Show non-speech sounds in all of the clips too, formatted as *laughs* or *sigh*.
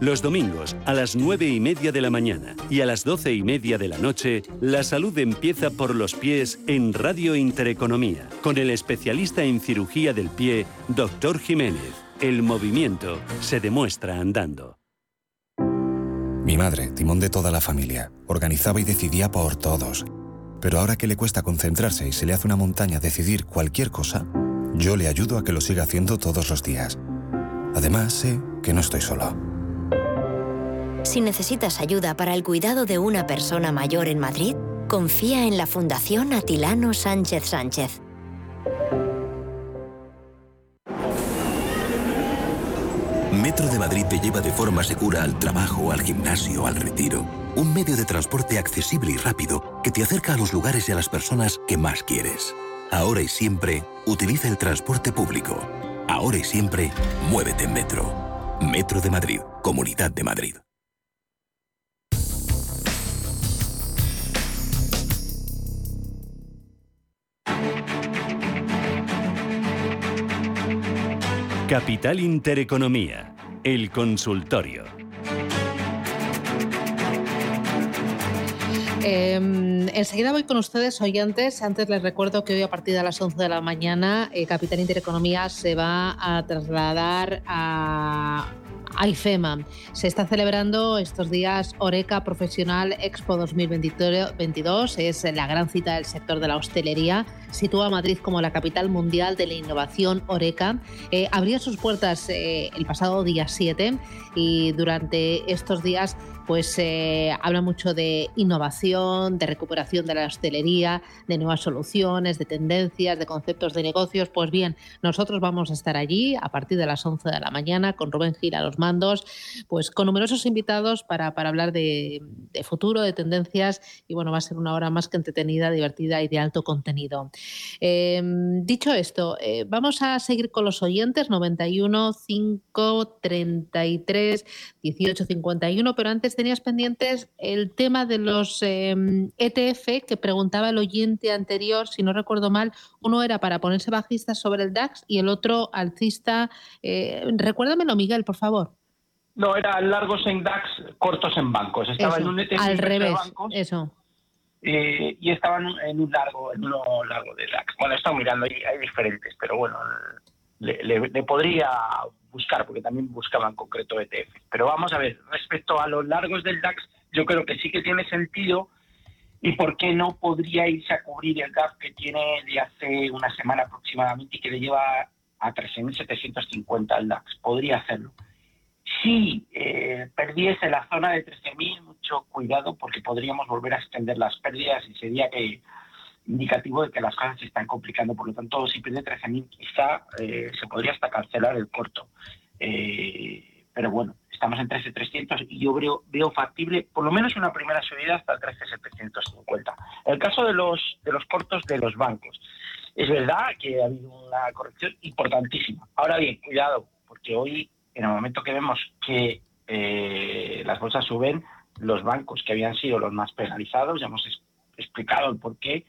Los domingos a las 9 y media de la mañana y a las 12 y media de la noche, la salud empieza por los pies en Radio Intereconomía, con el especialista en cirugía del pie, Dr. Jiménez. El movimiento se demuestra andando. Mi madre, timón de toda la familia, organizaba y decidía por todos. Pero ahora que le cuesta concentrarse y se le hace una montaña decidir cualquier cosa, yo le ayudo a que lo siga haciendo todos los días. Además, sé que no estoy solo. Si necesitas ayuda para el cuidado de una persona mayor en Madrid, confía en la Fundación Atilano Sánchez Sánchez. Metro de Madrid te lleva de forma segura al trabajo, al gimnasio, al retiro. Un medio de transporte accesible y rápido que te acerca a los lugares y a las personas que más quieres. Ahora y siempre, utiliza el transporte público. Ahora y siempre, muévete en Metro. Metro de Madrid, Comunidad de Madrid. Capital Intereconomía, el consultorio. Em, enseguida voy con ustedes, oyentes. Antes les recuerdo que hoy a partir de las 11 de la mañana, eh, Capital Intereconomía se va a trasladar a IFEMA. Se está celebrando estos días Oreca Profesional Expo 2022. Es la gran cita del sector de la hostelería. Sitúa Madrid como la capital mundial de la innovación Oreca. Eh, abrió sus puertas eh, el pasado día 7 y durante estos días pues se habla mucho de innovación, de recuperación de la hostelería, de nuevas soluciones, de tendencias, de conceptos de negocios. Pues bien, nosotros vamos a estar allí a partir de las 11 de la mañana con Rubén Gil a los mandos, pues con numerosos invitados para, para hablar de, futuro, de tendencias y bueno, va a ser una hora más que entretenida, divertida y de alto contenido. Em, dicho esto, eh, vamos a seguir con los oyentes 91 5 33 18 51, pero antes tenías pendientes el tema de los ETF em, que preguntaba el oyente anterior, si no recuerdo mal, uno era para ponerse bajista sobre el DAX y el otro alcista. Eh, recuérdamelo, Miguel, por favor. No, eran largos en DAX, cortos en bancos. Estaba en un ETF al revés, eso. Eh, y estaban en un largo, en uno largo de DAX. Bueno, he estado mirando, hay, hay diferentes, pero bueno, le podría buscar, porque también buscaban concreto ETF. Pero vamos a ver, respecto a los largos del DAX, yo creo que sí que tiene sentido. ¿Y por qué no podría irse a cubrir el gap que tiene de hace una semana aproximadamente y que le lleva a 13.750 al DAX? Podría hacerlo. Si eh, perdiese la zona de 13.000, mucho cuidado porque podríamos volver a extender las pérdidas y sería indicativo de que las cosas se están complicando. Por lo tanto, si pierde 13.000, quizá eh, se podría hasta cancelar el corto. Eh, pero bueno, estamos en 13.300 y yo veo, veo factible por lo menos una primera subida hasta el 13.750. El caso de los, de los cortos de los bancos. Es verdad que ha habido una corrección importantísima. Ahora bien, cuidado, porque hoy, en el momento que vemos que eh, las bolsas suben, los bancos que habían sido los más penalizados, ya hemos explicado el por qué,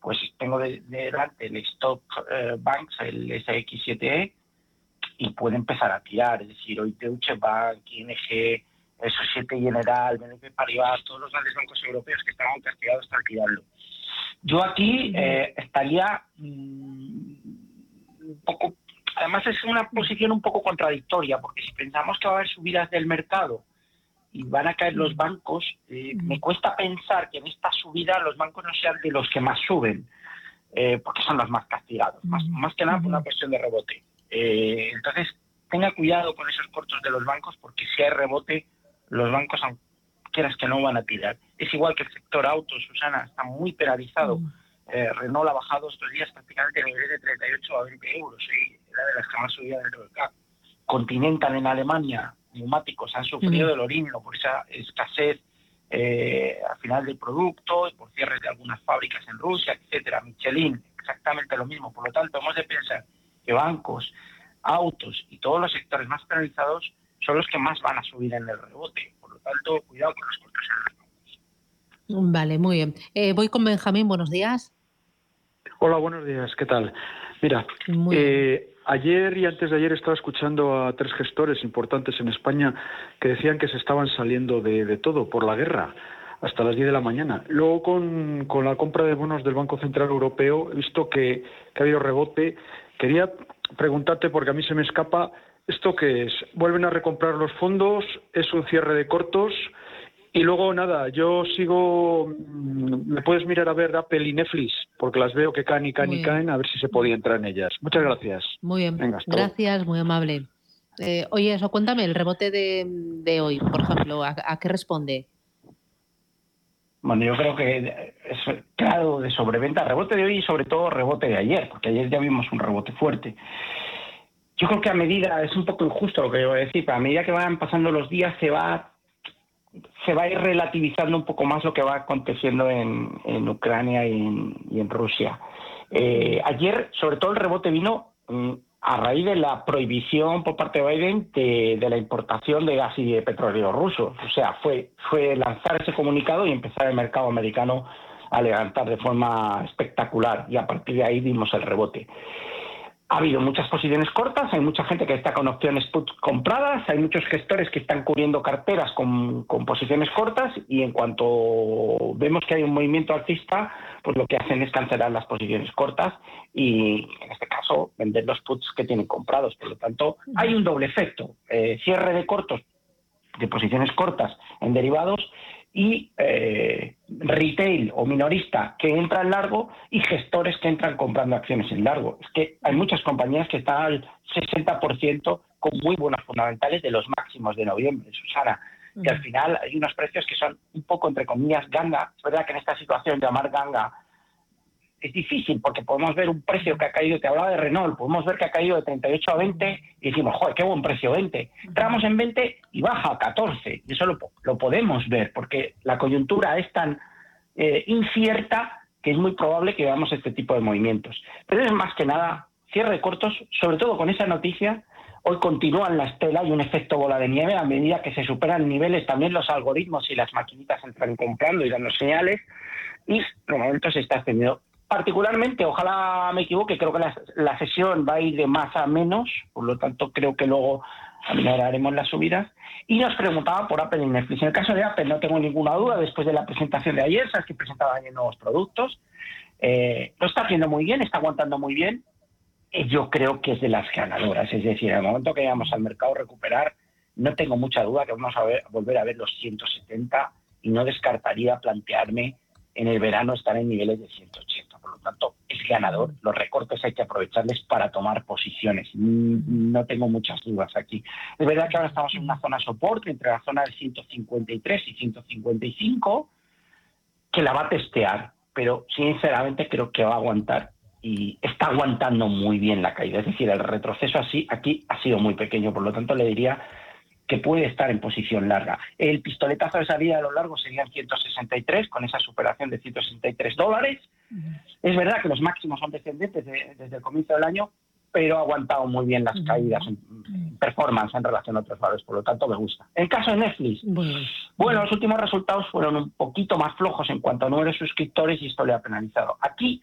pues tengo delante el Stock eh, Banks, el SX7E, y puede empezar a tirar. Es decir, hoy Deutsche Bank, ING, Societe General, BNP Paribas, todos los grandes bancos europeos que estaban castigados están tirarlo. Yo aquí eh, estaría mm, un poco. Además, es una posición un poco contradictoria, porque si pensamos que va a haber subidas del mercado y van a caer los bancos, eh, me cuesta pensar que en esta subida los bancos no sean de los que más suben, eh, porque son los más castigados, más, más que nada por una cuestión de rebote. Eh, entonces, tenga cuidado con esos cortos de los bancos, porque si hay rebote, los bancos, aunque quieras que no, van a tirar. Es igual que el sector auto, Susana, está muy penalizado. Renault ha bajado estos días prácticamente a niveles de 38 a 20 euros, y de las que más subía dentro del CAP. Continental en Alemania neumáticos han sufrido del orino por esa escasez eh, al final del producto y por cierres de algunas fábricas en Rusia, etcétera. Michelin, exactamente lo mismo. Por lo tanto, hemos de pensar que bancos, autos y todos los sectores más penalizados son los que más van a subir en el rebote. Por lo tanto, cuidado con los cortos en los bancos. Vale, muy bien. Eh, voy con Benjamín, buenos días. Hola, buenos días, ¿qué tal? Mira, eh, ayer y antes de ayer estaba escuchando a tres gestores importantes en España que decían que se estaban saliendo de, todo por la guerra hasta las 10 de la mañana. Luego, con, la compra de bonos del Banco Central Europeo, he visto que, que ha habido rebote. Quería preguntarte, porque a mí se me escapa, ¿esto qué es? ¿Vuelven a recomprar los fondos? ¿Es un cierre de cortos? Y luego, nada, yo sigo. Mm, me puedes mirar a ver Apple y Netflix, porque las veo que caen y caen y caen, a ver si se podía entrar en ellas. Muchas gracias. Muy bien. gracias, muy amable. Eh, oye, eso, cuéntame, el rebote de, hoy, por ejemplo, ¿a, qué responde? Bueno, yo creo que es claro de sobreventa, rebote de hoy y sobre todo rebote de ayer, porque ayer ya vimos un rebote fuerte. Yo creo que a medida, es un poco injusto lo que yo voy a decir, pero a medida que van pasando los días se va se va a ir relativizando un poco más lo que va aconteciendo en, Ucrania y en, Rusia. Eh, ayer, sobre todo, el rebote vino mm, a raíz de la prohibición por parte de Biden de, la importación de gas y de petróleo ruso. O sea, fue, fue lanzar ese comunicado y empezar el mercado americano a levantar de forma espectacular y a partir de ahí vimos el rebote ha habido muchas posiciones cortas, hay mucha gente que está con opciones put compradas, hay muchos gestores que están cubriendo carteras con, posiciones cortas y en cuanto vemos que hay un movimiento alcista, pues lo que hacen es cancelar las posiciones cortas y en este caso vender los puts que tienen comprados. Por lo tanto, hay un doble efecto, eh, cierre de cortos de posiciones cortas en derivados y eh, retail o minorista que entra en largo y gestores que entran comprando acciones en largo. Es que hay muchas compañías que están al 60% con muy buenas fundamentales de los máximos de noviembre, Susana. Y al final hay unos precios que son un poco, entre comillas, ganga. Es verdad que en esta situación llamar ganga es difícil porque podemos ver un precio que ha caído, te hablaba de Renault, podemos ver que ha caído de 38 a 20 y decimos, joder, qué buen precio 20. Entramos en 20 y baja a 14. Y eso lo, podemos ver porque la coyuntura es tan eh, incierta que es muy probable que veamos este tipo de movimientos. Pero es más que nada cierre cortos, sobre todo con esa noticia. Hoy continúan la estela y un efecto bola de nieve a medida que se superan niveles, también los algoritmos y las maquinitas entran comprando y dando señales y de momento se está haciendo particularmente, ojalá me equivoque, creo que la, sesión va a ir de más a menos, por lo tanto creo que luego haremos las subidas. Y nos preguntaba por Apple y Netflix. En el caso de Apple no tengo ninguna duda, después de la presentación de ayer, sabes que presentaba ayer nuevos productos. Eh, lo está haciendo muy bien, está aguantando muy bien. Y yo creo que es de las ganadoras, es decir, en el momento que vayamos al mercado recuperar, no tengo mucha duda que vamos a volver a ver los 170 y no descartaría plantearme en el verano estar en niveles de 180 por lo tanto es ganador. Los recortes hay que aprovecharles para tomar posiciones. Mm, no tengo muchas dudas aquí. Es verdad que ahora estamos en una zona soporte entre la zona de 153 y 155 que la va a testear, pero sinceramente creo que va a aguantar y está aguantando muy bien la caída. Es decir, el retroceso así aquí ha sido muy pequeño, por lo tanto le diría que puede estar en posición larga. El pistoletazo de salida a lo largo serían 163, con esa superación de 163 dólares. Es verdad que los máximos son descendentes desde el comienzo del año, pero ha aguantado muy bien las caídas en, performance en relación a otros valores, por lo tanto me gusta. En el caso de Netflix, bueno, los últimos resultados fueron un poquito más flojos en cuanto a número de suscriptores y esto le ha penalizado. Aquí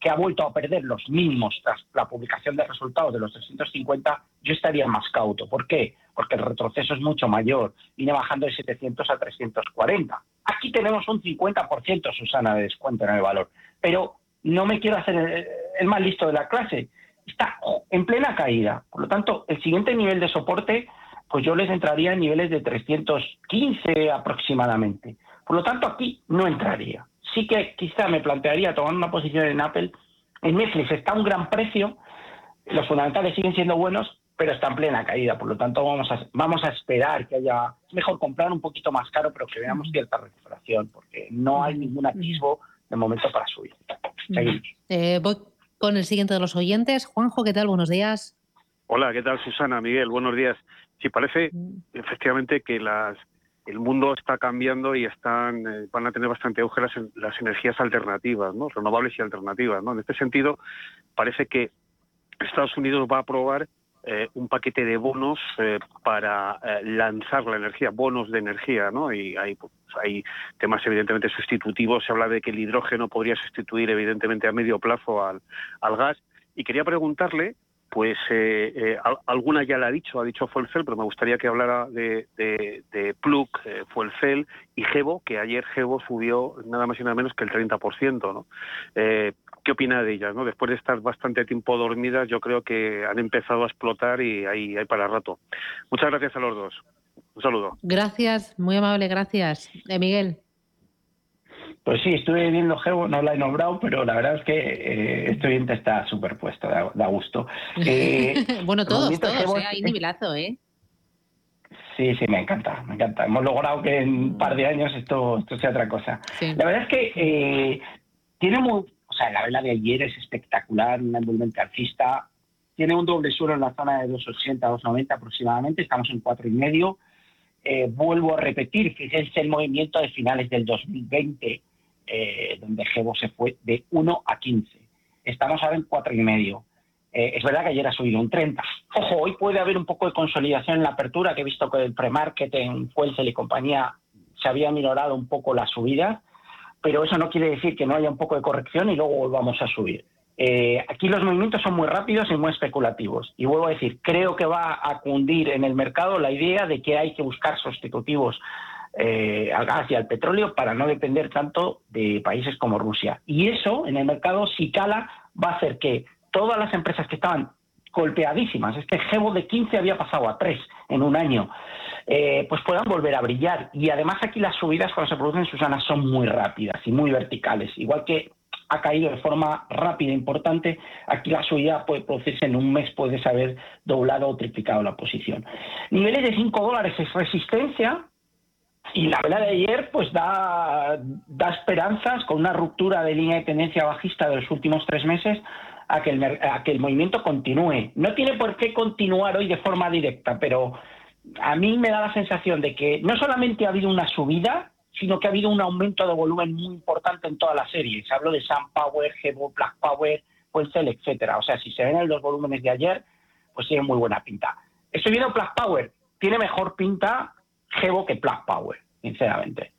que ha vuelto a perder los mínimos tras la publicación de resultados de los 350, yo estaría más cauto. ¿Por qué? Porque el retroceso es mucho mayor, viene bajando de 700 a 340. Aquí tenemos un 50%, Susana, de descuento en el valor, pero no me quiero hacer el, el más listo de la clase. Está en plena caída. Por lo tanto, el siguiente nivel de soporte, pues yo les entraría en niveles de 315 aproximadamente. Por lo tanto, aquí no entraría sí que quizá me plantearía tomar una posición en Apple. En Netflix está un gran precio, los fundamentales siguen siendo buenos, pero está en plena caída. Por lo tanto, vamos a, vamos a esperar que haya. Es mejor comprar un poquito más caro, pero que veamos cierta recuperación, porque no hay ningún atisbo de momento para subir. Eh, voy con el siguiente de los oyentes. Juanjo, ¿qué tal? Buenos días. Hola, ¿qué tal, Susana? Miguel, buenos días. Sí, parece efectivamente que las el mundo está cambiando y están eh, van a tener bastante auge las, las, energías alternativas, ¿no? renovables y alternativas. ¿no? En este sentido, parece que Estados Unidos va a aprobar eh, un paquete de bonos eh, para lanzar la energía, bonos de energía, ¿no? Y hay, pues, hay temas evidentemente sustitutivos. Se habla de que el hidrógeno podría sustituir evidentemente a medio plazo al, gas. Y quería preguntarle pues eh, eh, alguna ya la ha dicho, ha dicho Fuelcel, pero me gustaría que hablara de, de, de Plug, eh, Fuelcel y Gebo, que ayer Gebo subió nada más y nada menos que el 30%. ¿no? ¿Qué opina de ellas? ¿no? Después de estar bastante tiempo dormidas, yo creo que han empezado a explotar y hay, hay para rato. Muchas gracias a los dos. Un saludo. Gracias, muy amable, gracias. Miguel. Pues sí, estuve viendo Geo, no la he nombrado, pero la verdad es que eh, este oyente está superpuesto, da, da gusto. *laughs* Eh, bueno, todos, todos, eh, hay nivelazo, ¿eh? Sí, sí, me encanta, me encanta. Hemos logrado que en un par de años esto, esto sea otra cosa. La verdad es que eh, tiene muy, o sea, la vela de ayer es espectacular, una envolvente alcista. Tiene un doble suelo en la zona de 2,80, 2,90 aproximadamente, estamos en cuatro y medio. Eh, vuelvo a repetir, fíjense el movimiento de finales del 2020 eh, donde Gebo se fue de 1 a 15. Estamos ahora en 4 y medio. Eh, es verdad que ayer ha subido un 30. Ojo, hoy puede haber un poco de consolidación en la apertura, que he visto que el pre-market en Fuelcel y compañía se había minorado un poco la subida, pero eso no quiere decir que no haya un poco de corrección y luego volvamos a subir. Eh, aquí los movimientos son muy rápidos y muy especulativos. Y vuelvo a decir, creo que va a cundir en el mercado la idea de que hay que buscar sustitutivos eh, al gas y al petróleo para no depender tanto de países como Rusia. Y eso en el mercado, si cala, va a hacer que todas las empresas que estaban golpeadísimas, este Gebo de 15 había pasado a 3 en un año, eh, pues puedan volver a brillar. Y además aquí las subidas cuando se producen, Susana, son muy rápidas y muy verticales. Igual que ha caído de forma rápida e importante, aquí la subida puede producirse en un mes, puedes haber doblado o triplicado la posición. Niveles de 5 dólares es resistencia, y la vela de ayer pues da, da esperanzas con una ruptura de línea de tendencia bajista de los últimos tres meses a que, el, a que el movimiento continúe. No tiene por qué continuar hoy de forma directa, pero a mí me da la sensación de que no solamente ha habido una subida, sino que ha habido un aumento de volumen muy importante en toda la serie. Se habló de Sun Power, Gebo, Black Power, Puelcel, etcétera. O sea, si se ven en los volúmenes de ayer, pues tiene muy buena pinta. Estoy viendo Black Power, tiene mejor pinta Gebo que Plug Power, sinceramente.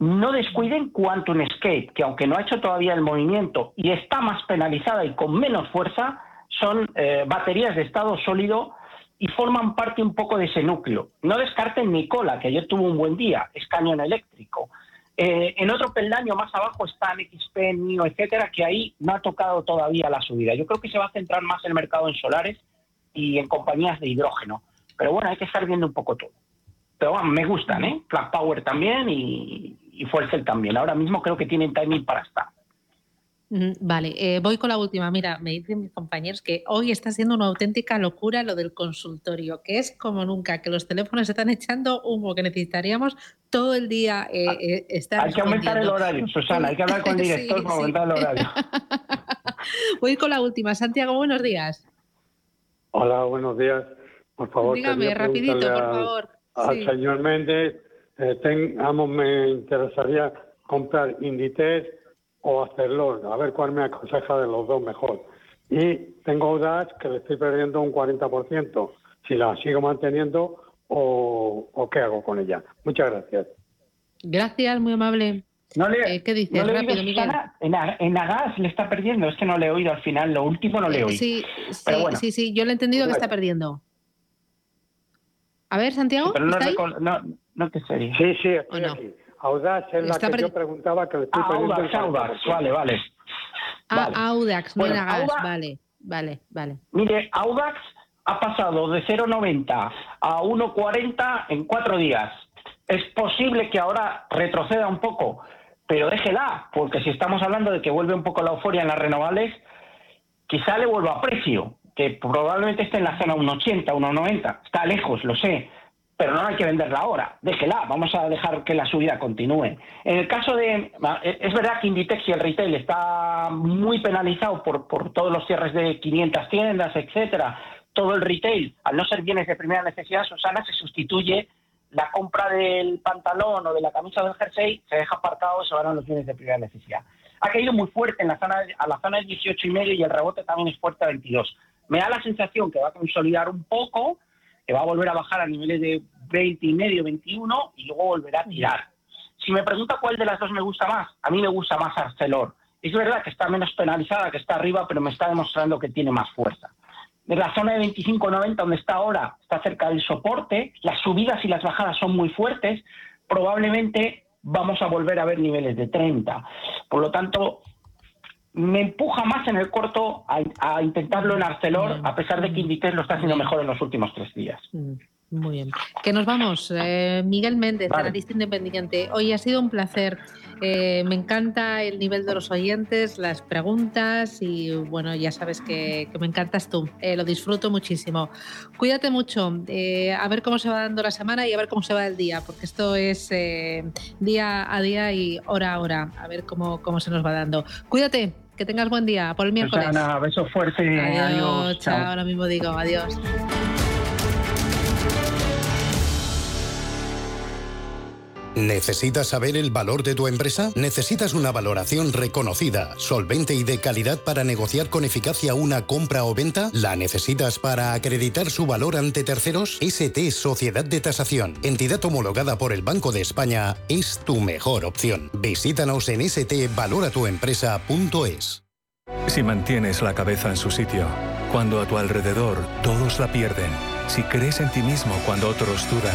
No descuiden Quantum Escape, que aunque no ha hecho todavía el movimiento y está más penalizada y con menos fuerza, son eh, baterías de estado sólido y forman parte un poco de ese núcleo. No descarten Nicola, que ayer tuvo un buen día, es cañón eléctrico. Eh, en otro peldaño más abajo están XP, NIO, etcétera, que ahí no ha tocado todavía la subida. Yo creo que se va a centrar más el mercado en solares y en compañías de hidrógeno. Pero bueno, hay que estar viendo un poco todo. Pero me gustan, ¿eh? Black Power también y, y también. Ahora mismo creo que tienen timing para estar. Vale, eh, voy con la última. Mira, me dicen mis compañeros que hoy está siendo una auténtica locura lo del consultorio, que es como nunca, que los teléfonos están echando humo, que necesitaríamos todo el día eh, ah, eh, estar. Hay que aumentar el horario, Susana, hay que hablar con el *laughs* director para aumentar el horario. *laughs* voy con la última. Santiago, buenos días. Hola, buenos días. Por favor, dígame rapidito, por favor al señor Méndez, eh, me interesaría comprar Inditex o hacerlo, a ver cuál me aconseja de los dos mejor. Y tengo Audax que le estoy perdiendo un 40%, si la sigo manteniendo o, qué hago con ella. Muchas gracias. Gracias, muy amable. No le, eh, ¿Qué dices? Rápido, Miguel. En, en Agas le está perdiendo, es que no le he oído al final, lo último no le he oído. Sí, sí, sí, sí, yo le he entendido que está perdiendo. A ver, Santiago. Pero no, no, no te sé. Sí, sí, estoy aquí. Audax es la que yo preguntaba que le estoy ah, Audax, Audax, vale, vale. Ah, Audax, no era gas, vale, vale, vale. Mire, Audax ha pasado de 0,90 a 1,40 en cuatro días. Es posible que ahora retroceda un poco, pero déjela, porque si estamos hablando de que vuelve un poco la euforia en las renovables, quizá le vuelva a precio que probablemente esté en la zona 1,80, 1,90. Está lejos, lo sé, pero no hay que venderla ahora. Déjela, vamos a dejar que la subida continúe. En el caso de. Es verdad que Inditex y el retail está muy penalizado por, por todos los cierres de 500 tiendas, etcétera. Todo el retail, al no ser bienes de primera necesidad, Susana, se sustituye la compra del pantalón o de la camisa del jersey, se deja apartado y se van a los bienes de primera necesidad. Ha caído muy fuerte en la zona, a la zona de 18 y medio y el rebote también es fuerte a 22 me da la sensación que va a consolidar un poco, que va a volver a bajar a niveles de 20 y medio, 21 y luego volverá a tirar. Si me pregunta cuál de las dos me gusta más, a mí me gusta más Arcelor. Es verdad que está menos penalizada, que está arriba, pero me está demostrando que tiene más fuerza. de la zona de 25-90 donde está ahora, está cerca del soporte, las subidas y las bajadas son muy fuertes, probablemente vamos a volver a ver niveles de 30. Por lo tanto, me empuja más en el corto a, intentarlo en Arcelor, a pesar de que Inditex lo está haciendo mejor en los últimos tres días. Mm. Muy bien. Que nos vamos. Eh, Miguel Méndez, analista independiente. Hoy ha sido un placer. Eh, me encanta el nivel de los oyentes, las preguntas y bueno, ya sabes que, me encantas tú. Eh, lo disfruto muchísimo. Cuídate mucho. a ver cómo se va dando la semana y a ver cómo se va el día, porque esto es día a día y hora a hora. A ver cómo, cómo se nos va dando. Cuídate. Que tengas buen día por el miércoles. Susana, beso fuerte. Adiós. chao. Ahora mismo digo adiós. ¿Necesitas saber el valor de tu empresa? ¿Necesitas una valoración reconocida, solvente y de calidad para negociar con eficacia una compra o venta? ¿La necesitas para acreditar su valor ante terceros? ST Sociedad de Tasación, entidad homologada por el Banco de España, es tu mejor opción. Visítanos en stvaloratuempresa.es. Si mantienes la cabeza en su sitio, cuando a tu alrededor todos la pierden, si crees en ti mismo cuando otros dudan,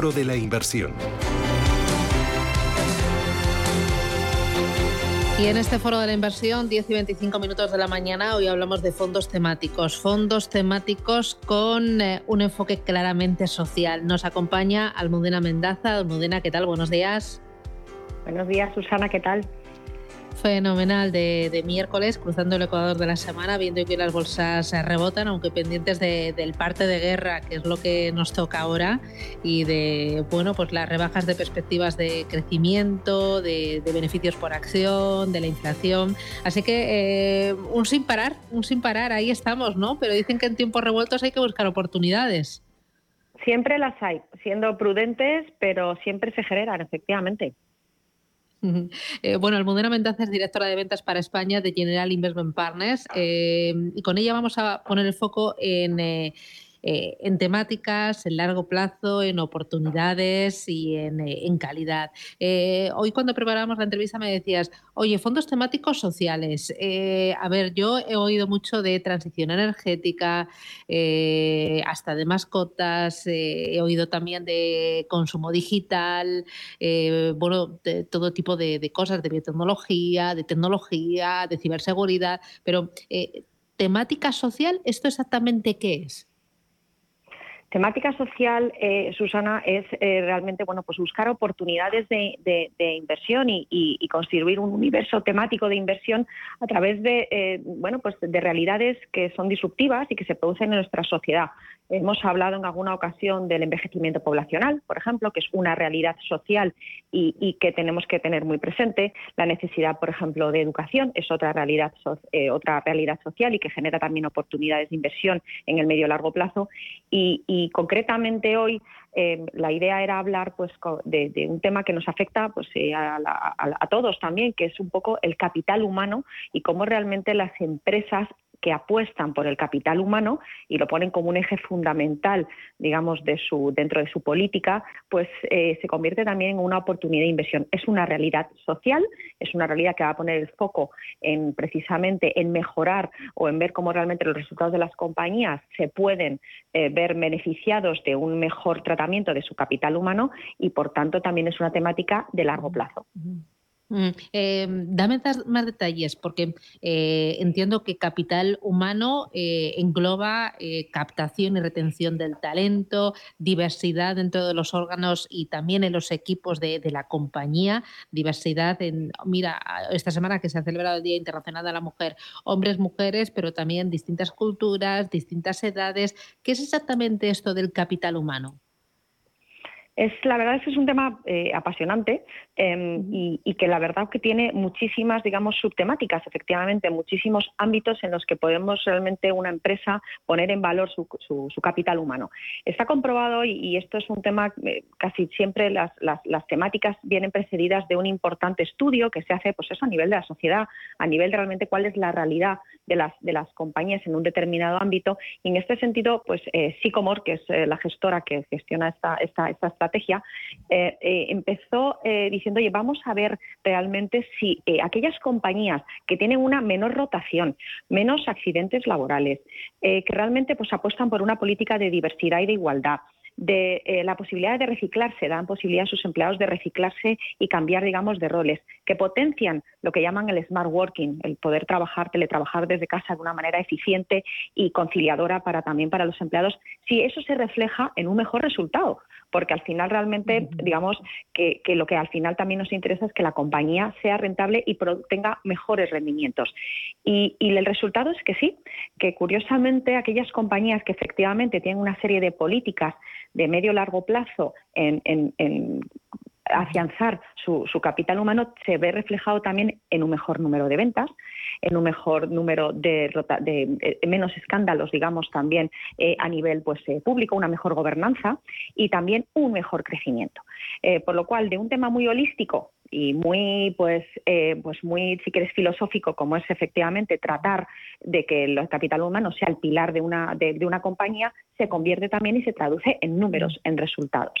De la Inversión. Y en este foro de la inversión, 10 y 25 minutos de la mañana, hoy hablamos de fondos temáticos. Fondos temáticos con eh, un enfoque claramente social. Nos acompaña Almudena Mendaza. Almudena, ¿qué tal? Buenos días. Buenos días, Susana, ¿qué tal? Fenomenal de, miércoles, cruzando el Ecuador de la semana, viendo que las bolsas rebotan, aunque pendientes del parte de guerra, que es lo que nos toca ahora, y de bueno, pues las rebajas de perspectivas de crecimiento, de, beneficios por acción, de la inflación. Así que eh, un sin parar, un sin parar, ahí estamos, ¿no? Pero dicen que en tiempos revueltos hay que buscar oportunidades. Siempre las hay, siendo prudentes, pero siempre se generan, efectivamente. Eh, bueno, Almudena Mendaza es directora de ventas para España de General Investment Partners. Eh, y con ella vamos a poner el foco en eh, eh, en temáticas, en largo plazo, en oportunidades y en, eh, calidad. Eh, hoy cuando preparábamos la entrevista me decías, oye, fondos temáticos sociales. a ver, yo he oído mucho de transición energética, hasta de mascotas, he oído también de consumo digital, bueno, de todo tipo de, de, cosas, de biotecnología, de tecnología, de ciberseguridad, pero temática social, ¿esto exactamente qué es? Temática social, eh, Susana, es eh, realmente bueno, pues buscar oportunidades de, inversión y, construir un universo temático de inversión a través de, eh, bueno, pues de realidades que son disruptivas y que se producen en nuestra sociedad. Hemos hablado en alguna ocasión del envejecimiento poblacional, por ejemplo, que es una realidad social y, que tenemos que tener muy presente. La necesidad, por ejemplo, de educación es otra realidad, eh, otra realidad social y que genera también oportunidades de inversión en el medio largo plazo. Y, concretamente hoy eh, la idea era hablar pues, de, un tema que nos afecta pues, eh, a, a todos también, que es un poco el capital humano y cómo realmente las empresas que apuestan por el capital humano y lo ponen como un eje fundamental, digamos, de su, dentro de su política, pues eh, se convierte también en una oportunidad de inversión. Es una realidad social, es una realidad que va a poner el foco en precisamente en mejorar o en ver cómo realmente los resultados de las compañías se pueden eh, ver beneficiados de un mejor tratamiento de su capital humano y, por tanto, también es una temática de largo plazo. Mm, eh, dame más detalles, porque eh, entiendo que capital humano eh, engloba captación y retención del talento, diversidad dentro de los órganos y también en los equipos de, la compañía, diversidad en, mira, esta semana que se ha celebrado el Día Internacional de la Mujer, hombres, mujeres, pero también distintas culturas, distintas edades. ¿Qué es exactamente esto del capital humano? Es, la verdad es que es un tema eh, apasionante em, y, que la verdad que tiene muchísimas, digamos, subtemáticas, efectivamente, muchísimos ámbitos en los que podemos realmente una empresa poner en valor su, capital humano. Está comprobado, y, esto es un tema, eh, casi siempre las, temáticas vienen precedidas de un importante estudio que se hace, pues eso, a nivel de la sociedad, a nivel de realmente cuál es la realidad de las, de las compañías en un determinado ámbito. Y en este sentido, pues eh, Sycomore, que es la gestora que gestiona esta, esta, esta estrategia, eh, eh, empezó eh, diciendo, oye, vamos a ver realmente si aquellas compañías que tienen una menor rotación, menos accidentes laborales, que realmente pues, apuestan por una política de diversidad y de igualdad, de la posibilidad de reciclarse, dan posibilidad a sus empleados de reciclarse y cambiar, digamos, de roles, que potencian lo que llaman el smart working, el poder trabajar, teletrabajar desde casa de una manera eficiente y conciliadora para también para los empleados, si eso se refleja en un mejor resultado, porque al final realmente, digamos, que, lo que al final también nos interesa es que la compañía sea rentable y tenga mejores rendimientos. Y, y el resultado es que sí, que curiosamente aquellas compañías que efectivamente tienen una serie de políticas de medio largo plazo en, afianzar su, capital humano se ve reflejado también en un mejor número de ventas, en un mejor número de, de eh, menos escándalos, digamos, también eh, a nivel pues, eh, público, una mejor gobernanza y también un mejor crecimiento. por lo cual, de un tema muy holístico y muy, pues, eh, pues muy, si quieres, filosófico, como es efectivamente tratar de que el capital humano sea el pilar de una, de, una compañía, se convierte también y se traduce en números, en resultados.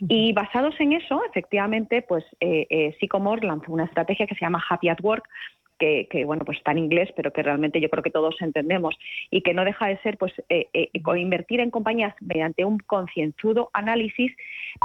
Y basados en eso, efectivamente, pues eh, eh lanzó una estrategia que se llama Happy at Work, que, bueno pues está en inglés pero que realmente yo creo que todos entendemos y que no deja de ser pues eh, eh, invertir en compañías mediante un concienzudo análisis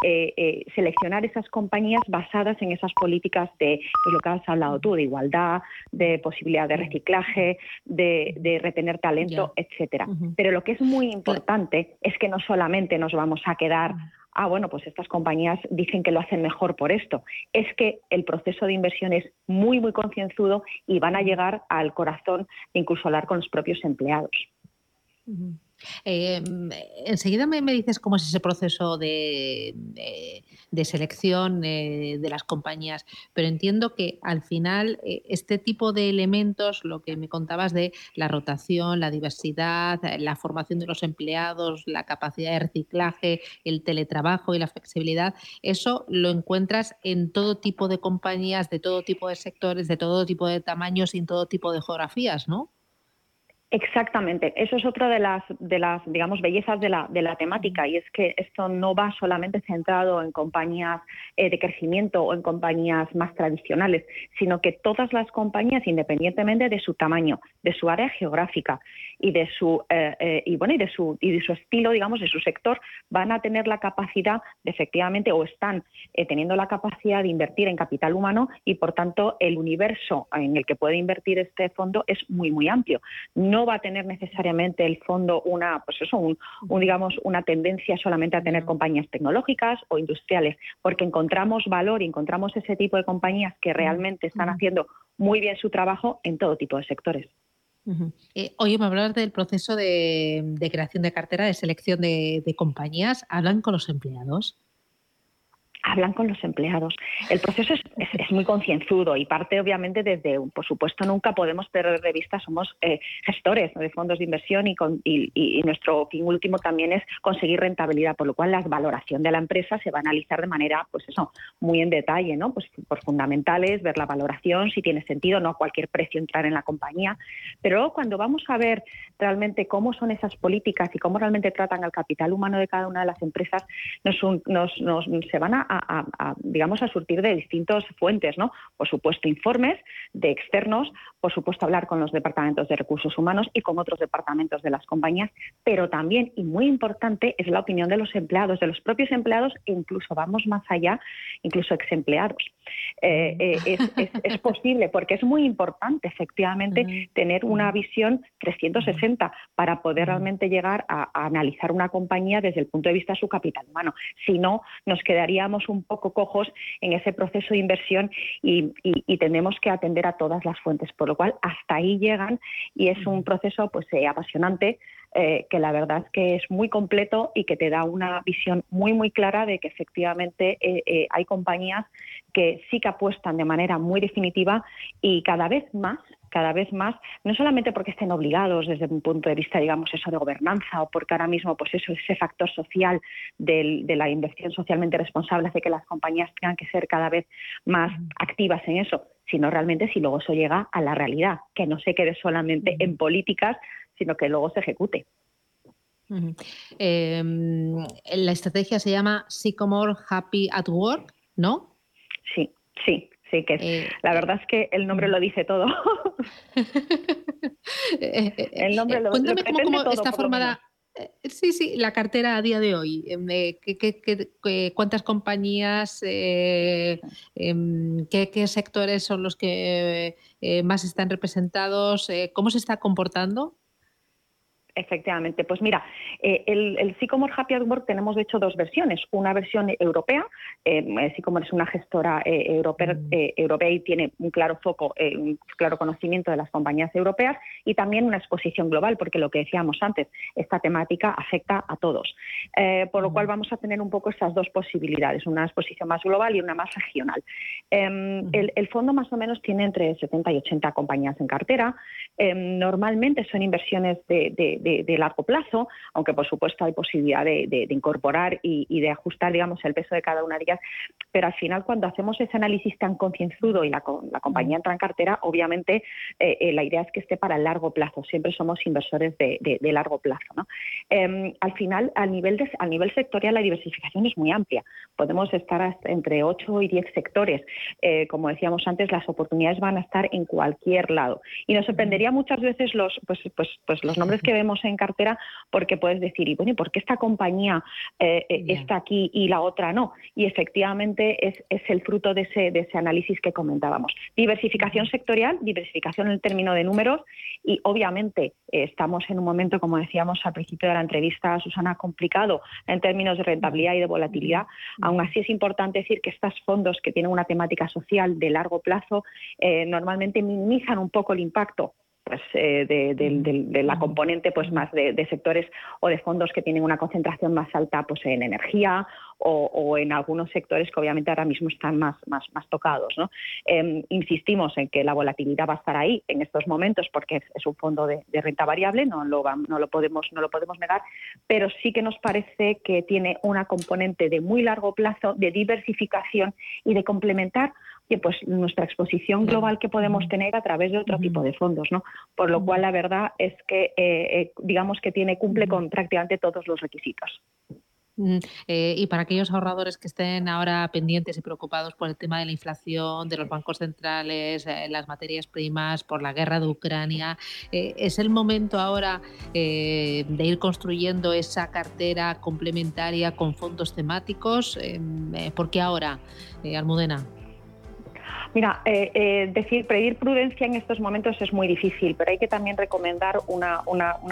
eh, seleccionar esas compañías basadas en esas políticas de pues, lo que has hablado tú de igualdad de posibilidad de reciclaje de, retener talento etcétera. Pero lo que es muy importante es que no solamente nos vamos a quedar ah, bueno, pues estas compañías dicen que lo hacen mejor por esto. Es que el proceso de inversión es muy, muy concienzudo y van a llegar al corazón incluso hablar con los propios empleados. Eh, enseguida me, dices cómo es ese proceso de, selección eh, de las compañías, pero entiendo que al final eh, este tipo de elementos, lo que me contabas de la rotación, la diversidad, la formación de los empleados, la capacidad de reciclaje, el teletrabajo y la flexibilidad, eso lo encuentras en todo tipo de compañías, de todo tipo de sectores, de todo tipo de tamaños y en todo tipo de geografías, ¿no? Exactamente, eso es otra de las, de las digamos, bellezas de la, de la temática y es que esto no va solamente centrado en compañías eh, de crecimiento o en compañías más tradicionales, sino que todas las compañías, independientemente de su tamaño, de su área geográfica y de su eh, eh, y bueno y de su y de su estilo, digamos, de su sector, van a tener la capacidad de efectivamente o están teniendo la capacidad de invertir en capital humano y por tanto el universo en el que puede invertir este fondo es muy muy amplio. No no va a tener necesariamente el fondo una, pues eso, un, digamos, una tendencia solamente a tener compañías tecnológicas o industriales, porque encontramos valor y encontramos ese tipo de compañías que realmente están haciendo muy bien su trabajo en todo tipo de sectores. oye, me hablas del proceso de, creación de cartera, de selección de, de compañías. ¿Hablan con los empleados? Hablan con los empleados. El proceso es, muy concienzudo y parte obviamente desde, por supuesto, nunca podemos perder de vista, somos eh, gestores de fondos de inversión y, y, nuestro fin último también es conseguir rentabilidad, por lo cual la valoración de la empresa se va a analizar de manera, pues eso, muy en detalle, ¿no? Pues por fundamentales, ver la valoración, si tiene sentido, no a cualquier precio entrar en la compañía. Pero cuando vamos a ver realmente cómo son esas políticas y cómo realmente tratan al capital humano de cada una de las empresas, nos, nos se van a a, digamos, a surtir de distintas fuentes, ¿no? Por supuesto, informes de externos, por supuesto, hablar con los departamentos de recursos humanos y con otros departamentos de las compañías, pero también, y muy importante, es la opinión de los empleados, de los propios empleados e incluso vamos más allá, incluso ex empleados. Eh, eh, *laughs* es, posible, porque es muy importante, efectivamente, tener una visión 360 para poder realmente llegar a, a analizar una compañía desde el punto de vista de su capital humano. Si no, nos quedaríamos un poco cojos en ese proceso de inversión y, tenemos que atender a todas las fuentes, por lo cual hasta ahí llegan y es un proceso pues eh, apasionante eh, que la verdad es que es muy completo y que te da una visión muy muy clara de que efectivamente eh, hay compañías que sí que apuestan de manera muy definitiva y cada vez más cada vez más, no solamente porque estén obligados desde un punto de vista, digamos, eso de gobernanza o porque ahora mismo, pues eso, ese factor social de la inversión socialmente responsable hace que las compañías tengan que ser cada vez más activas en eso, sino realmente si luego eso llega a la realidad, que no se quede solamente en políticas, sino que luego se ejecute. Em, la estrategia se llama Sycamore Happy at Work, ¿no? Sí, sí, Sí, que eh, la verdad es que el nombre lo dice todo. *laughs* Eh, eh, el nombre lo, Cuéntame cómo, está formada. Sí, sí, la cartera a día de hoy. ¿Qué, cuántas compañías, em, qué, sectores son los que más están representados? ¿Cómo se está comportando? Efectivamente, pues mira, eh, el, el, Sycomore Happy at Work tenemos de hecho dos versiones. Una versión europea, eh, eh Sycomore es una gestora eh, europea, mm. europea, y tiene un claro foco, un claro conocimiento de las compañías europeas y también una exposición global, porque lo que decíamos antes, esta temática afecta a todos. por lo cual mm. vamos a tener un poco estas dos posibilidades, una exposición más global y una más regional. Em, el, el, fondo más o menos tiene entre 70 y 80 compañías en cartera. Em, normalmente son inversiones de de, largo plazo, aunque por supuesto hay posibilidad de, incorporar y, de ajustar, digamos, el peso de cada una de ellas. Pero al final, cuando hacemos ese análisis tan concienzudo y la, compañía entra en cartera, obviamente eh, eh, la idea es que esté para el largo plazo. Siempre somos inversores de, largo plazo. Em, al final, a nivel, a nivel sectorial, la diversificación es muy amplia. Podemos estar entre 8 y 10 sectores. Eh, como decíamos antes, las oportunidades van a estar en cualquier lado. Y nos sorprendería muchas veces los, pues, pues, pues los nombres que vemos en cartera porque puedes decir, y bueno, ¿por qué esta compañía eh, eh, está aquí y la otra no? Y efectivamente es, el fruto de ese, de ese análisis que comentábamos. Diversificación sectorial, diversificación en el término de números y obviamente eh, estamos en un momento, como decíamos al principio de la entrevista, Susana, complicado en términos de rentabilidad y de volatilidad. Aún así es importante decir que estos fondos que tienen una temática social de largo plazo normalmente minimizan un poco el impacto pues, eh, de, la componente pues más de, sectores o de fondos que tienen una concentración más alta pues en energía o, en algunos sectores que obviamente ahora mismo están más, más, más tocados. ¿no? Em, insistimos en que la volatilidad va a estar ahí en estos momentos porque es, un fondo de, renta variable, no lo, no, lo podemos, no lo podemos negar, pero sí que nos parece que tiene una componente de muy largo plazo de diversificación y de complementar pues nuestra exposición global que podemos tener a través de otro tipo de fondos, ¿no? Por lo cual la verdad es que eh, eh, digamos que tiene cumple con prácticamente todos los requisitos. Eh, y para aquellos ahorradores que estén ahora pendientes y preocupados por el tema de la inflación, de los bancos centrales, las materias primas, por la guerra de Ucrania, ¿es el momento ahora de ir construyendo esa cartera complementaria con fondos temáticos? ¿Por qué ahora, Almudena? Mira, eh, eh, decir, pedir prudencia en estos momentos es muy difícil, pero hay que también recomendar una,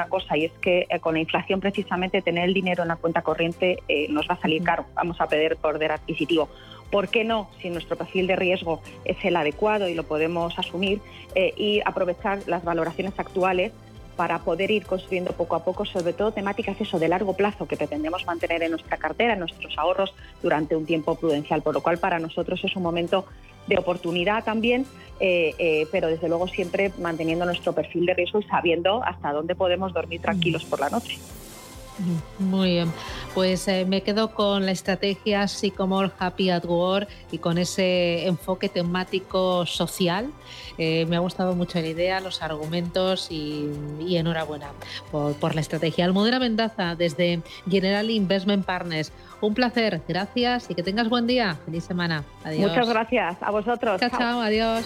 cosa y es que eh, con la inflación precisamente tener el dinero en la cuenta corriente nos va a salir caro, vamos a pedir poder adquisitivo. ¿Por qué no, si nuestro perfil de riesgo es el adecuado y lo podemos asumir, eh, y aprovechar las valoraciones actuales para poder ir construyendo poco a poco, sobre todo temáticas eso de largo plazo que pretendemos mantener en nuestra cartera, en nuestros ahorros durante un tiempo prudencial, por lo cual para nosotros es un momento de oportunidad también, eh, eh, pero desde luego siempre manteniendo nuestro perfil de riesgo y sabiendo hasta dónde podemos dormir tranquilos por la noche. Muy bien, pues eh, me quedo con la estrategia Sycomore Happy at War y con ese enfoque temático social. Eh, me ha gustado mucho la idea, los argumentos y, enhorabuena por, la estrategia. Almudena Mendaza desde General Investment Partners. Un placer, gracias y que tengas buen día. Feliz semana. Adiós. Muchas gracias. A vosotros. chao. chao adiós.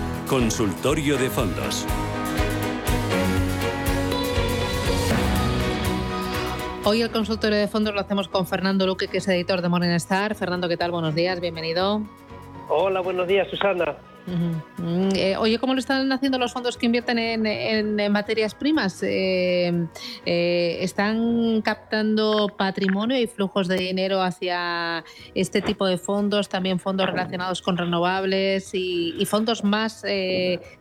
Consultorio de Fondos. Hoy el consultorio de fondos lo hacemos con Fernando Luque, que es editor de Morningstar. Fernando, ¿qué tal? Buenos días, bienvenido. Hola, buenos días, Susana. Eh, oye, ¿cómo lo están haciendo los fondos que invierten en, materias primas? Eh, eh, ¿Están captando patrimonio y flujos de dinero hacia este tipo de fondos? También fondos relacionados con renovables y, fondos más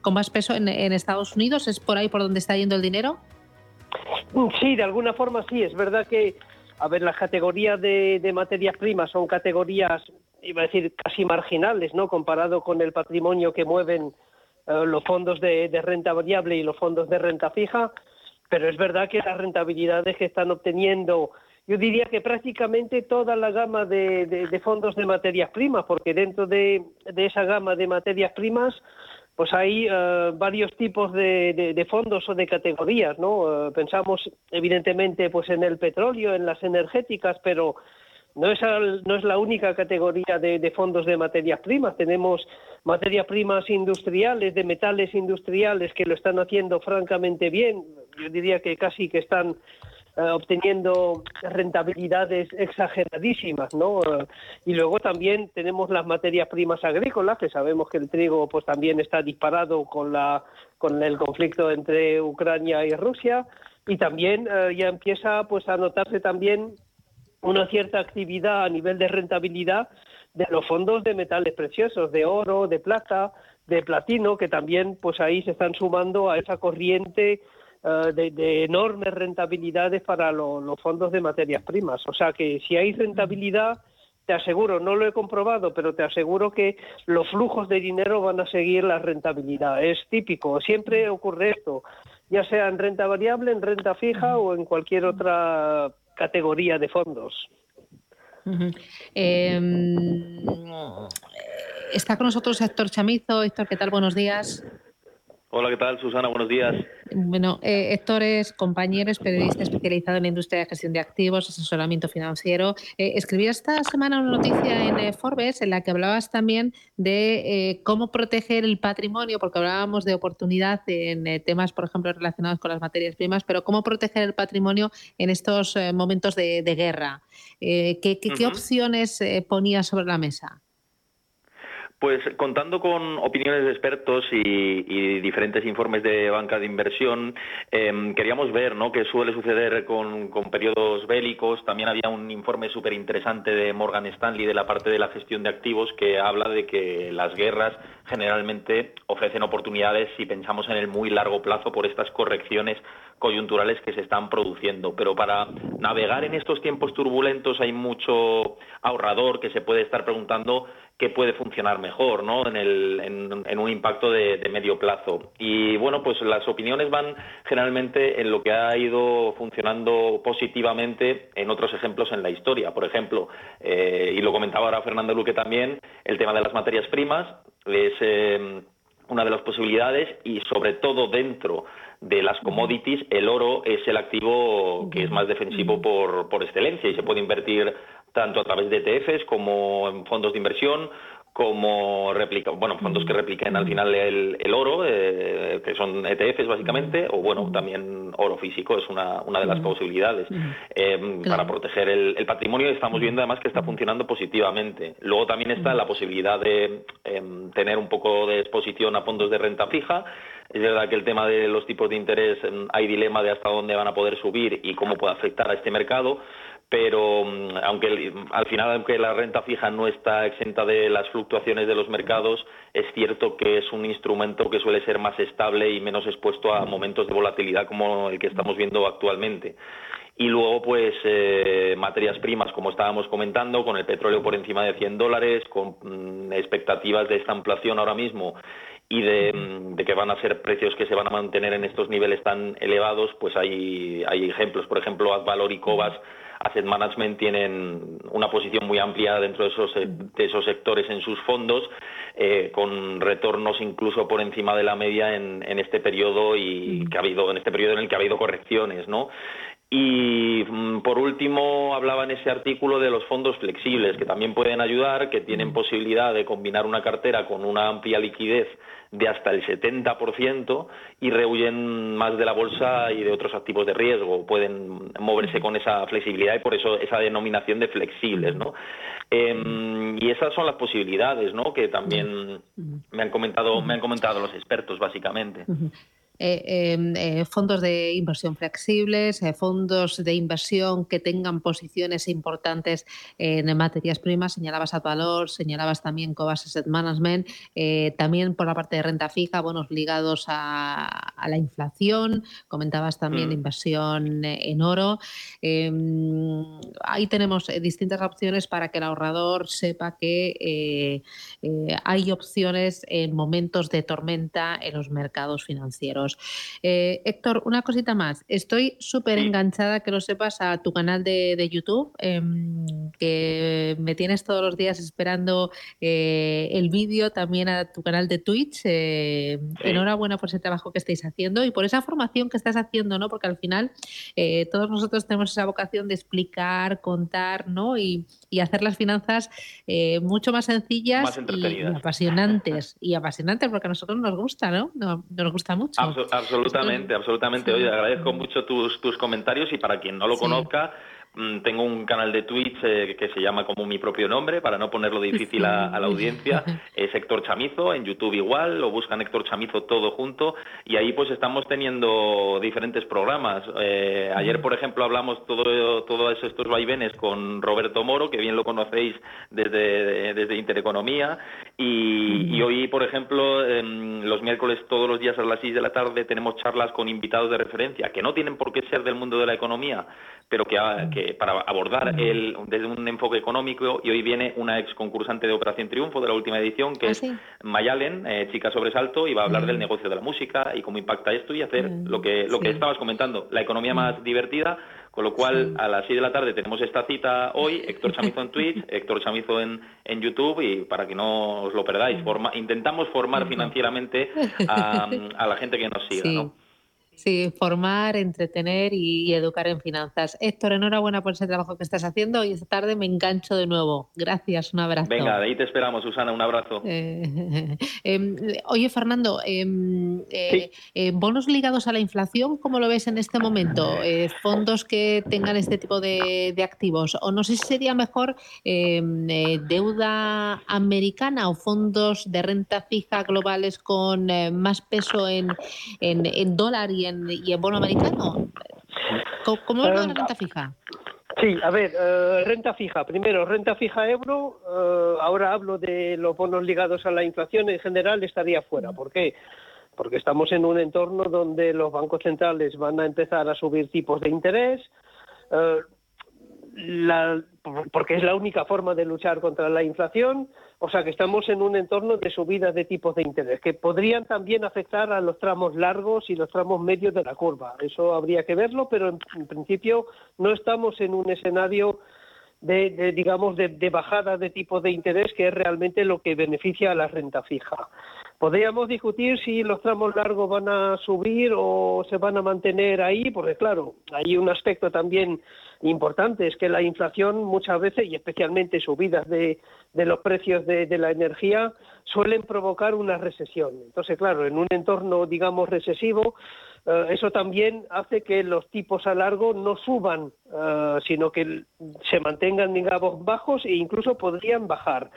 con más peso en, Estados Unidos. ¿Es por ahí por donde está yendo el dinero? Sí, de alguna forma sí. Es verdad que, a ver, las categorías de materias primas son categorías iba a decir, casi marginales, ¿no? Comparado con el patrimonio que mueven eh, los fondos de, renta variable y los fondos de renta fija, pero es verdad que las rentabilidades que están obteniendo, yo diría que prácticamente toda la gama de, fondos de materias primas, porque dentro de, esa gama de materias primas, pues hay eh, varios tipos de, fondos o de categorías, ¿no? Eh, pensamos evidentemente pues en el petróleo, en las energéticas, pero no es, no es la única categoría de, fondos de materias primas. Tenemos materias primas industriales, de metales industriales que lo están haciendo francamente bien. Yo diría que casi que están eh, obteniendo rentabilidades exageradísimas, ¿no? y luego también tenemos las materias primas agrícolas, que sabemos que el trigo pues también está disparado con la con el conflicto entre Ucrania y Rusia y también eh, ya empieza pues a notarse también una cierta actividad a nivel de rentabilidad de los fondos de metales preciosos, de oro, de plata, de platino, que también pues ahí se están sumando a esa corriente eh, de, enormes rentabilidades para los fondos de materias primas. O sea que si hay rentabilidad, te aseguro, no lo he comprobado, pero te aseguro que los flujos de dinero van a seguir la rentabilidad. Es típico, siempre ocurre esto, ya sea en renta variable, en renta fija o en cualquier otra categoría de fondos. Em, está con nosotros Héctor Chamizo. Héctor, ¿qué tal? Buenos días. Hola, ¿qué tal, Susana? Buenos días. Bueno, eh, Héctor es compañero, es periodista especializado en la industria de gestión de activos, asesoramiento financiero. Eh, escribí esta semana una noticia en eh, Forbes en la que hablabas también de cómo proteger el patrimonio, porque hablábamos de oportunidad en temas, por ejemplo, relacionados con las materias primas, pero cómo proteger el patrimonio en estos momentos de, guerra. ¿qué, qué, opciones ponías sobre la mesa? Pues contando con opiniones de expertos y, diferentes informes de banca de inversión, em, queríamos ver ¿no? qué suele suceder con, con periodos bélicos. También había un informe súper interesante de Morgan Stanley de la parte de la gestión de activos que habla de que las guerras generalmente ofrecen oportunidades si pensamos en el muy largo plazo por estas correcciones coyunturales que se están produciendo. Pero para navegar en estos tiempos turbulentos hay mucho ahorrador que se puede estar preguntando qué puede funcionar mejor ¿no? en, el, en, un impacto de, medio plazo. Y bueno, pues las opiniones van generalmente en lo que ha ido funcionando positivamente en otros ejemplos en la historia. Por ejemplo, eh, y lo comentaba ahora Fernando Luque también, el tema de las materias primas es eh, una de las posibilidades y sobre todo dentro de las commodities, el oro es el activo que es más defensivo por, por excelencia y se puede invertir tanto a través de ETFs como en fondos de inversión, como replica, bueno, fondos que repliquen al final el, oro, eh, que son ETFs básicamente, o bueno, también oro físico es una, una de las posibilidades. Eh, para proteger el, patrimonio estamos viendo además que está funcionando positivamente. Luego también está la posibilidad de em, tener un poco de exposición a fondos de renta fija. Es verdad que el tema de los tipos de interés em, hay dilema de hasta dónde van a poder subir y cómo puede afectar a este mercado pero mm, aunque al final aunque la renta fija no está exenta de las fluctuaciones de los mercados es cierto que es un instrumento que suele ser más estable y menos expuesto a momentos de volatilidad como el que estamos viendo actualmente y luego pues eh, materias primas como estábamos comentando con el petróleo por encima de 100 dólares con mm, expectativas de esta inflación ahora mismo y mm, de, que van a ser precios que se van a mantener en estos niveles tan elevados, pues hay, hay ejemplos. Por ejemplo, Advalor y Cobas Asset Management tienen una posición muy amplia dentro de esos, de esos sectores en sus fondos, eh, con retornos incluso por encima de la media en, en este periodo y que ha habido en este periodo en el que ha habido correcciones, ¿no? Y mm, por último, hablaba en ese artículo de los fondos flexibles, que también pueden ayudar, que tienen posibilidad de combinar una cartera con una amplia liquidez de hasta el 70% y rehuyen más de la bolsa y de otros activos de riesgo. Pueden moverse con esa flexibilidad y por eso esa denominación de flexibles, ¿no? Em, y esas son las posibilidades, ¿no? Que también me han comentado, me han comentado los expertos, básicamente. Eh, em, eh, fondos de inversión flexibles, eh, fondos de inversión que tengan posiciones importantes en materias primas, señalabas a valor, señalabas también Cobas Asset Management, también por la parte de renta fija, bonos ligados a, la inflación, comentabas también mm. inversión en oro. Em, ahí tenemos distintas opciones para que el ahorrador sepa que hay opciones en momentos de tormenta en los mercados financieros. Eh, Héctor, una cosita más. Estoy súper enganchada, que lo sepas, a tu canal de, YouTube, em, que me tienes todos los días esperando eh, el vídeo, también a tu canal de Twitch. Eh, enhorabuena por ese trabajo que estáis haciendo y por esa formación que estás haciendo, ¿no? Porque al final todos nosotros tenemos esa vocación de explicar, contar, ¿no? Y, hacer las finanzas mucho más sencillas y, apasionantes. Y apasionantes porque a nosotros nos gusta, ¿no? Nos, gusta mucho absolutamente, absolutamente. Oye, agradezco mucho tus, tus comentarios y para quien no lo conozca, Mm, tengo un canal de Twitch eh, que se llama como mi propio nombre, para no ponerlo difícil a, la audiencia. Es Héctor Chamizo, en YouTube igual, lo buscan Héctor Chamizo todo junto, y ahí pues estamos teniendo diferentes programas. Eh, ayer, por ejemplo, hablamos todo, todos estos vaivenes con Roberto Moro, que bien lo conocéis desde, desde Intereconomía, y, hoy, por ejemplo, los miércoles todos los días a las 6 de la tarde tenemos charlas con invitados de referencia, que no tienen por qué ser del mundo de la economía, pero que, para abordar el, desde un enfoque económico, y hoy viene una ex concursante de Operación Triunfo de la última edición, que ah, es Mayalen, eh, chica sobresalto, y va a hablar del negocio de la música y cómo impacta esto y hacer lo que, lo que estabas comentando, la economía más divertida Con lo cual, a las 6 de la tarde tenemos esta cita hoy, Héctor Chamizo en *laughs* Twitch, Héctor Chamizo en, en YouTube, y para que no os lo perdáis, forma, intentamos formar financieramente a, a la gente que nos siga, ¿no? Sí, formar, entretener y, educar en finanzas. Héctor, enhorabuena por ese trabajo que estás haciendo y esta tarde me engancho de nuevo. Gracias, un abrazo. Venga, de ahí te esperamos, Susana, un abrazo. Eh, *laughs* em, oye, Fernando, em, eh, eh, bonos ligados a la inflación, ¿cómo lo ves en este momento? fondos que tengan este tipo de, activos. O no sé si sería mejor em, deuda americana o fondos de renta fija globales con más peso en, en, en dólar y y en bono americano. ¿Cómo, es la eh, renta fija? Sí, a ver, eh, renta fija. Primero, renta fija euro. Eh, ahora hablo de los bonos ligados a la inflación. En general estaría fuera. ¿Por qué? Porque estamos en un entorno donde los bancos centrales van a empezar a subir tipos de interés. Porque es la única forma de luchar contra la inflación. O sea que estamos en un entorno de subidas de tipos de interés que podrían también afectar a los tramos largos y los tramos medios de la curva. Eso habría que verlo, pero en, principio no estamos en un escenario de, digamos de, bajada de tipos de interés que es realmente lo que beneficia a la renta fija. Podríamos discutir si los tramos largos van a subir o se van a mantener ahí, porque claro, hay un aspecto también importante, es que la inflación muchas veces, y especialmente subidas de, los precios de, la energía, suelen provocar una recesión. Entonces, claro, en un entorno, digamos, recesivo, eh, eso también hace que los tipos a largo no suban, eh, sino que se mantengan, digamos, bajos e incluso podrían bajar.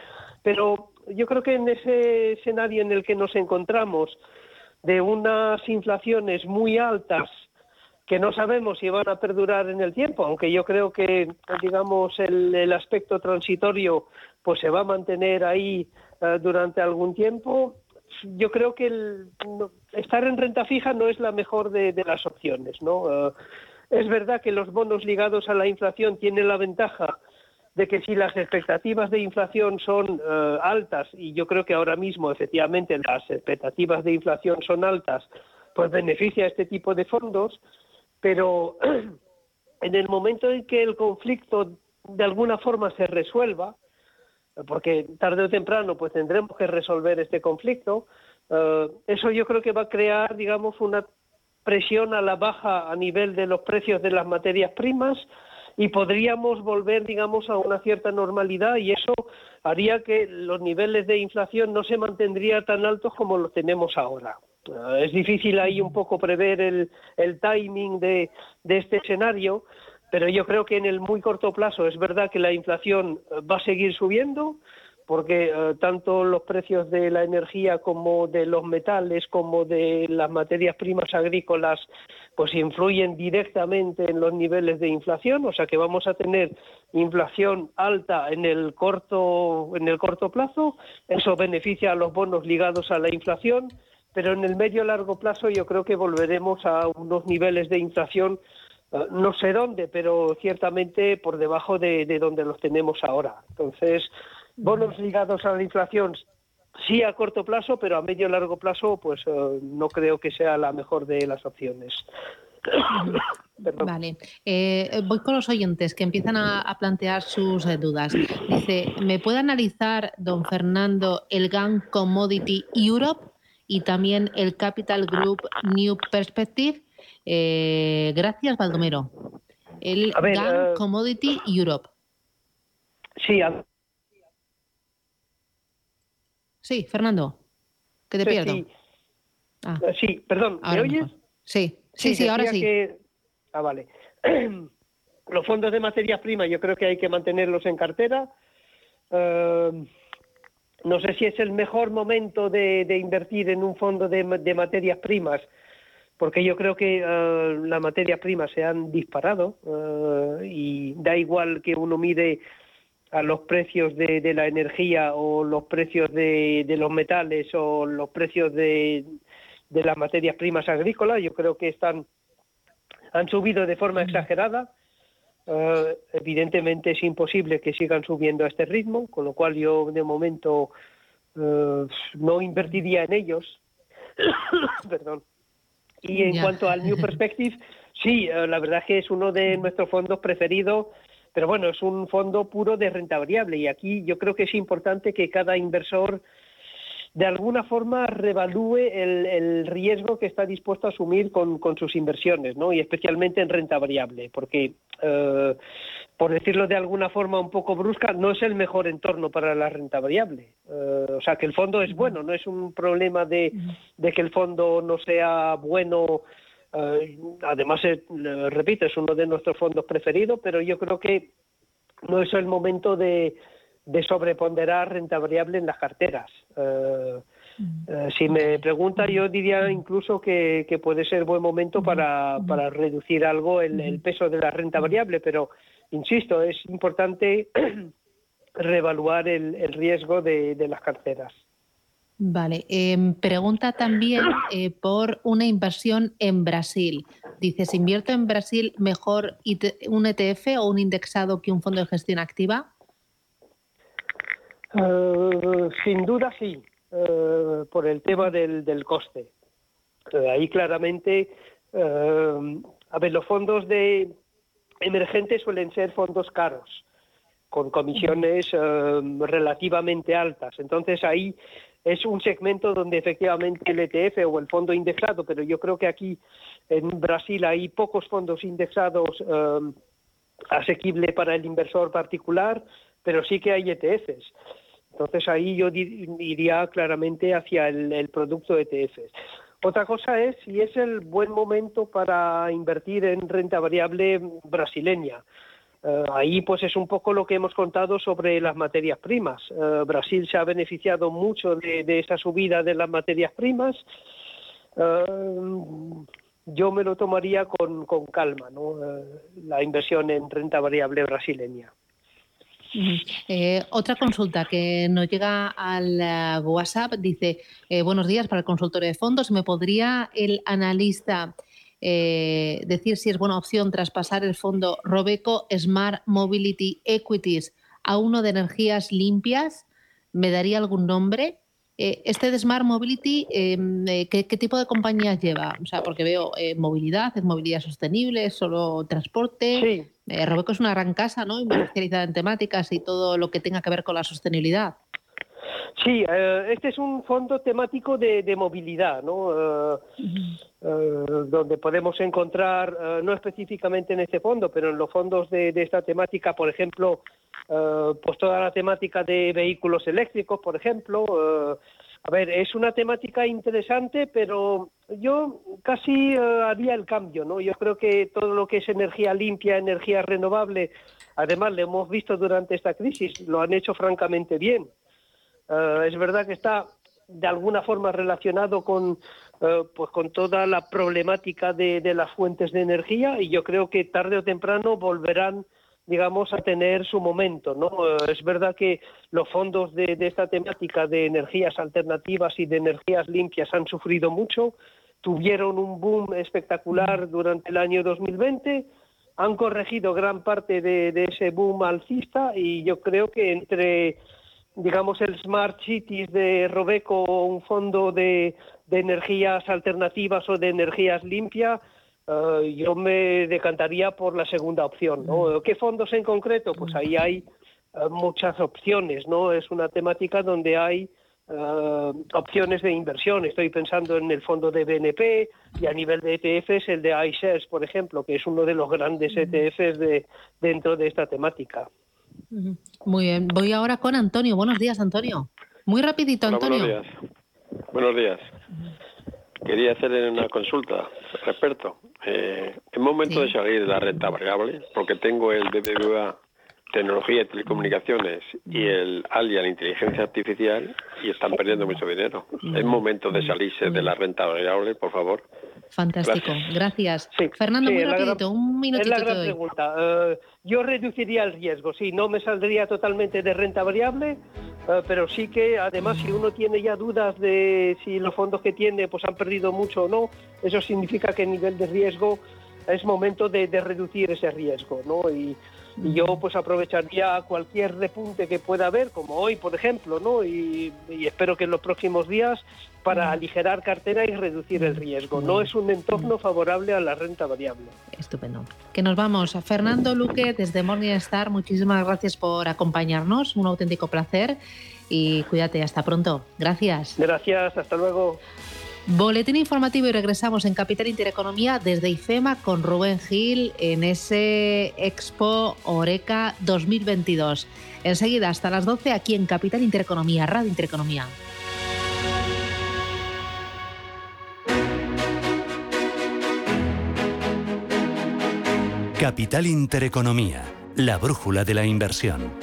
Pero yo creo que en ese escenario en el que nos encontramos, de unas inflaciones muy altas que no sabemos si van a perdurar en el tiempo, aunque yo creo que, digamos, el, aspecto transitorio pues se va a mantener ahí eh, durante algún tiempo. Yo creo que el, estar en renta fija no es la mejor de, las opciones, ¿no? Eh, es verdad que los bonos ligados a la inflación tienen la ventaja de que si las expectativas de inflación son eh, altas, y yo creo que ahora mismo efectivamente las expectativas de inflación son altas, pues beneficia a este tipo de fondos, pero *clears throat* en el momento en que el conflicto de alguna forma se resuelva, porque tarde o temprano pues tendremos que resolver este conflicto, eh, eso yo creo que va a crear, digamos, una presión a la baja a nivel de los precios de las materias primas, y podríamos volver, digamos, a una cierta normalidad y eso haría que los niveles de inflación no se mantendrían tan altos como los tenemos ahora. Eh, es difícil ahí un poco prever el, el timing de, de este escenario, pero yo creo que en el muy corto plazo es verdad que la inflación va a seguir subiendo, porque eh, tanto los precios de la energía como de los metales como de las materias primas agrícolas pues influyen directamente en los niveles de inflación, o sea que vamos a tener inflación alta en el corto en el corto plazo, eso beneficia a los bonos ligados a la inflación, pero en el medio largo plazo yo creo que volveremos a unos niveles de inflación eh, no sé dónde, pero ciertamente por debajo de, de donde los tenemos ahora. Entonces, bonos ligados a la inflación sí a corto plazo, pero a medio y largo plazo pues eh, no creo que sea la mejor de las opciones. *coughs* Vale, eh, voy con los oyentes que empiezan a, plantear sus eh, dudas. Dice, ¿me puede analizar, don Fernando, el GAN Commodity Europe y también el Capital Group New Perspective? gracias, Baldomero. El GAN Commodity Europe. Sí, Sí, Fernando, que te pierdo. Ah. Eh, sí. perdón, ¿me oyes? Sí, sí, sí, ahora sí. Ah, vale. *clears throat* Los fondos de materias primas yo creo que hay que mantenerlos en cartera. Em, no sé si es el mejor momento de, invertir en un fondo de, materias primas, porque yo creo que uh, las materias primas se han disparado eh, y da igual que uno mide a los precios de, la energía o los precios de, los metales o los precios de, las materias primas agrícolas, yo creo que están han subido de forma exagerada. Eh, evidentemente es imposible que sigan subiendo a este ritmo, con lo cual yo de momento eh, no invertiría en ellos. *coughs* Perdón. Y en cuanto al New *laughs* Perspective, Sí, eh, la verdad es que es uno de nuestros fondos preferidos, pero bueno, es un fondo puro de renta variable y aquí yo creo que es importante que cada inversor de alguna forma revalúe el, riesgo que está dispuesto a asumir con, sus inversiones, ¿no? Y especialmente en renta variable, porque, eh, por decirlo de alguna forma un poco brusca, no es el mejor entorno para la renta variable. Eh, o sea, que el fondo es bueno, no es un problema de, que el fondo no sea bueno. Eh, además, repito, es uno de nuestros fondos preferidos, pero yo creo que no es el momento de de sobreponderar renta variable en las carteras. Eh, eh, si me pregunta, yo diría incluso que, puede ser buen momento para, para reducir algo el, peso de la renta variable, pero insisto, es importante *clears throat* reevaluar el, riesgo de, las carteras. Vale, em, pregunta también eh, por una inversión en Brasil. Dice, ¿se invierte en Brasil mejor un ETF o un indexado que un fondo de gestión activa? Eh, sin duda sí, eh, por el tema del, coste. Ahí claramente, a ver, los fondos de emergentes suelen ser fondos caros, con comisiones relativamente altas. Entonces ahí es un segmento donde efectivamente el ETF o el fondo indexado, pero yo creo que aquí en Brasil hay pocos fondos indexados asequibles para el inversor particular, pero sí que hay ETFs. Entonces ahí yo iría claramente hacia el, producto ETFs. Otra cosa es si es el buen momento para invertir en renta variable brasileña. Eh, ahí pues es un poco lo que hemos contado sobre las materias primas. Eh, Brasil se ha beneficiado mucho de, esa subida de las materias primas. Eh, yo me lo tomaría con, calma, ¿no? la inversión en renta variable brasileña. Otra consulta que nos llega al WhatsApp dice, buenos días para el consultorio de fondos, ¿me podría el analista decir si es buena opción traspasar el fondo Robeco Smart Mobility Equities a uno de energías limpias? ¿Me daría algún nombre? este de Smart Mobility, em, ¿qué, tipo de compañías lleva? O sea, porque veo movilidad, es movilidad sostenible, solo transporte. Sí. Eh, Robeco es una gran casa, ¿no? Y muy especializada en temáticas y todo lo que tenga que ver con la sostenibilidad. Sí, eh, este es un fondo temático de, movilidad, ¿no? Eh, donde podemos encontrar, no específicamente en este fondo, pero en los fondos de, de esta temática, por ejemplo, pues toda la temática de vehículos eléctricos, por ejemplo, a ver, es una temática interesante, pero yo casi eh, haría el cambio, ¿no? Yo creo que todo lo que es energía limpia, energía renovable, además lo hemos visto durante esta crisis, lo han hecho francamente bien. Eh, es verdad que está de alguna forma relacionado con, eh, pues con toda la problemática de las fuentes de energía y yo creo que tarde o temprano volverán digamos, a tener su momento. ¿no? Eh, es verdad que los fondos de, esta temática de energías alternativas y de energías limpias han sufrido mucho, tuvieron un boom espectacular durante el año 2020, han corregido gran parte de, ese boom alcista y yo creo que entre digamos el Smart Cities de Robeco un fondo de, de energías alternativas o de energías limpias eh, yo me decantaría por la segunda opción. ¿no? ¿Qué fondos en concreto? Pues ahí hay eh, muchas opciones, ¿no? Es una temática donde hay eh, opciones de inversión. Estoy pensando en el fondo de BNP y a nivel de ETFs el de iShares, por ejemplo, que es uno de los grandes ETFs de, dentro de esta temática. Muy bien. Voy ahora con Antonio. Buenos días, Antonio. Muy rapidito, Antonio. buenos días. Buenos días. Quería hacer una consulta experto. Eh, es momento de salir de la renta variable porque tengo el BBVA Tecnología y Telecomunicaciones y el ALIA, la Inteligencia Artificial, y están perdiendo mucho dinero. Es momento de salirse de la renta variable, por favor. Fantástico, gracias. Fernando, muy rapidito, un minutito. Es la gran pregunta. Eh, yo reduciría el riesgo, sí, no me saldría totalmente de renta variable, eh, pero sí que además si uno tiene ya dudas de si los fondos que tiene pues han perdido mucho o no, eso significa que el nivel de riesgo es momento de, reducir ese riesgo, ¿no? Y Y yo pues aprovecharía cualquier repunte que pueda haber, como hoy, por ejemplo, ¿no? Y, y espero que en los próximos días para aligerar cartera y reducir el riesgo. No es un entorno favorable a la renta variable. Estupendo. Que nos vamos. Fernando Luque, desde Morningstar, muchísimas gracias por acompañarnos. Un auténtico placer. Y cuídate, hasta pronto. Gracias. Gracias, hasta luego. Boletín informativo y regresamos en Capital Intereconomía desde IFEMA con Rubén Gil en ese Expo Oreca 2022. Enseguida, hasta las 12, aquí en Capital Intereconomía, Radio Intereconomía. Capital Intereconomía, la brújula de la inversión.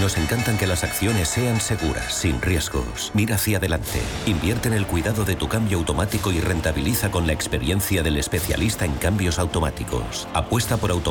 Nos encantan que las acciones sean seguras, sin riesgos. Mira hacia adelante. Invierte en el cuidado de tu cambio automático y rentabiliza con la experiencia del especialista en cambios automáticos. Apuesta por Automatic